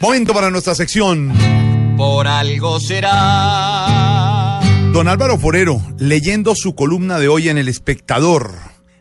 Momento para nuestra sección. Por algo será. Don Álvaro Forero, leyendo su columna de hoy en El Espectador.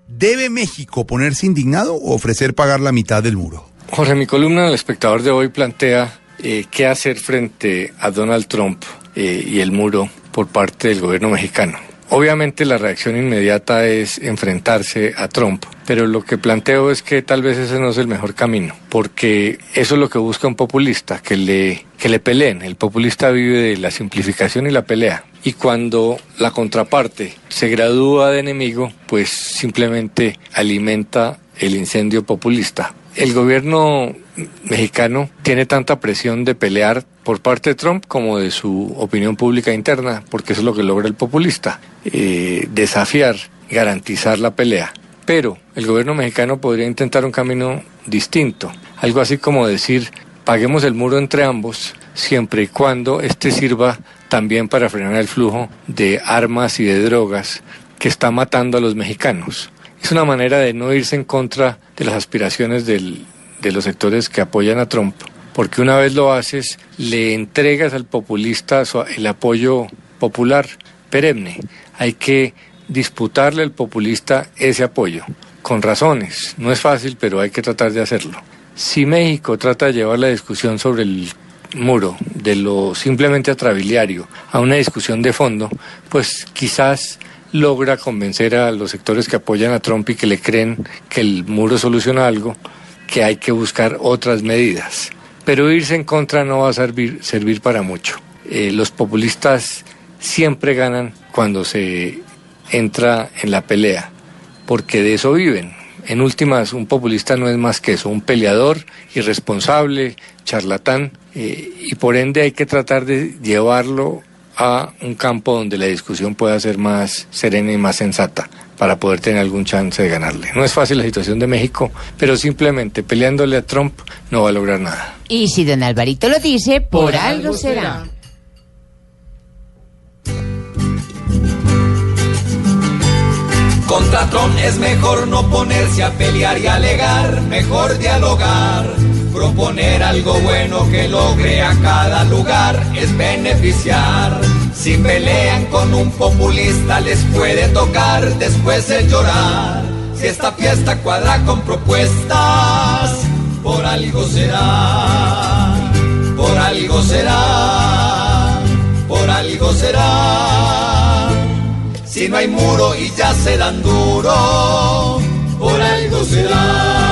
¿Debe México ponerse indignado o ofrecer pagar la mitad del muro? Jorge, mi columna en El Espectador de hoy plantea eh, qué hacer frente a Donald Trump eh, y el muro por parte del gobierno mexicano. Obviamente la reacción inmediata es enfrentarse a Trump, pero lo que planteo es que tal vez ese no es el mejor camino, porque eso es lo que busca un populista, que le, que le peleen. El populista vive de la simplificación y la pelea. Y cuando la contraparte se gradúa de enemigo, pues simplemente alimenta el incendio populista. El gobierno mexicano tiene tanta presión de pelear por parte de Trump como de su opinión pública interna, porque eso es lo que logra el populista, eh, desafiar, garantizar la pelea. Pero el gobierno mexicano podría intentar un camino distinto, algo así como decir, paguemos el muro entre ambos, siempre y cuando este sirva también para frenar el flujo de armas y de drogas que está matando a los mexicanos. Es una manera de no irse en contra de las aspiraciones del, de los sectores que apoyan a Trump, porque una vez lo haces, le entregas al populista el apoyo popular perenne. Hay que disputarle al populista ese apoyo, con razones. No es fácil, pero hay que tratar de hacerlo. Si México trata de llevar la discusión sobre el muro, de lo simplemente atrabiliario, a una discusión de fondo, pues quizás logra convencer a los sectores que apoyan a Trump y que le creen que el muro soluciona algo, que hay que buscar otras medidas. Pero irse en contra no va a servir, servir para mucho. Eh, los populistas siempre ganan cuando se entra en la pelea, porque de eso viven. En últimas, un populista no es más que eso, un peleador irresponsable, charlatán, eh, y por ende hay que tratar de llevarlo a un campo donde la discusión pueda ser más serena y más sensata para poder tener algún chance de ganarle. No es fácil la situación de México, pero simplemente peleándole a Trump no va a lograr nada. Y si don Alvarito lo dice, por, algo será. Contra Trump es mejor no ponerse a pelear y alegar, mejor dialogar. Proponer algo bueno que logre a cada lugar es beneficiar. Si pelean con un populista les puede tocar después el llorar. Si esta fiesta cuadra con propuestas, por algo será, por algo será, por algo será. Si no hay muro y ya se dan duro, por algo será.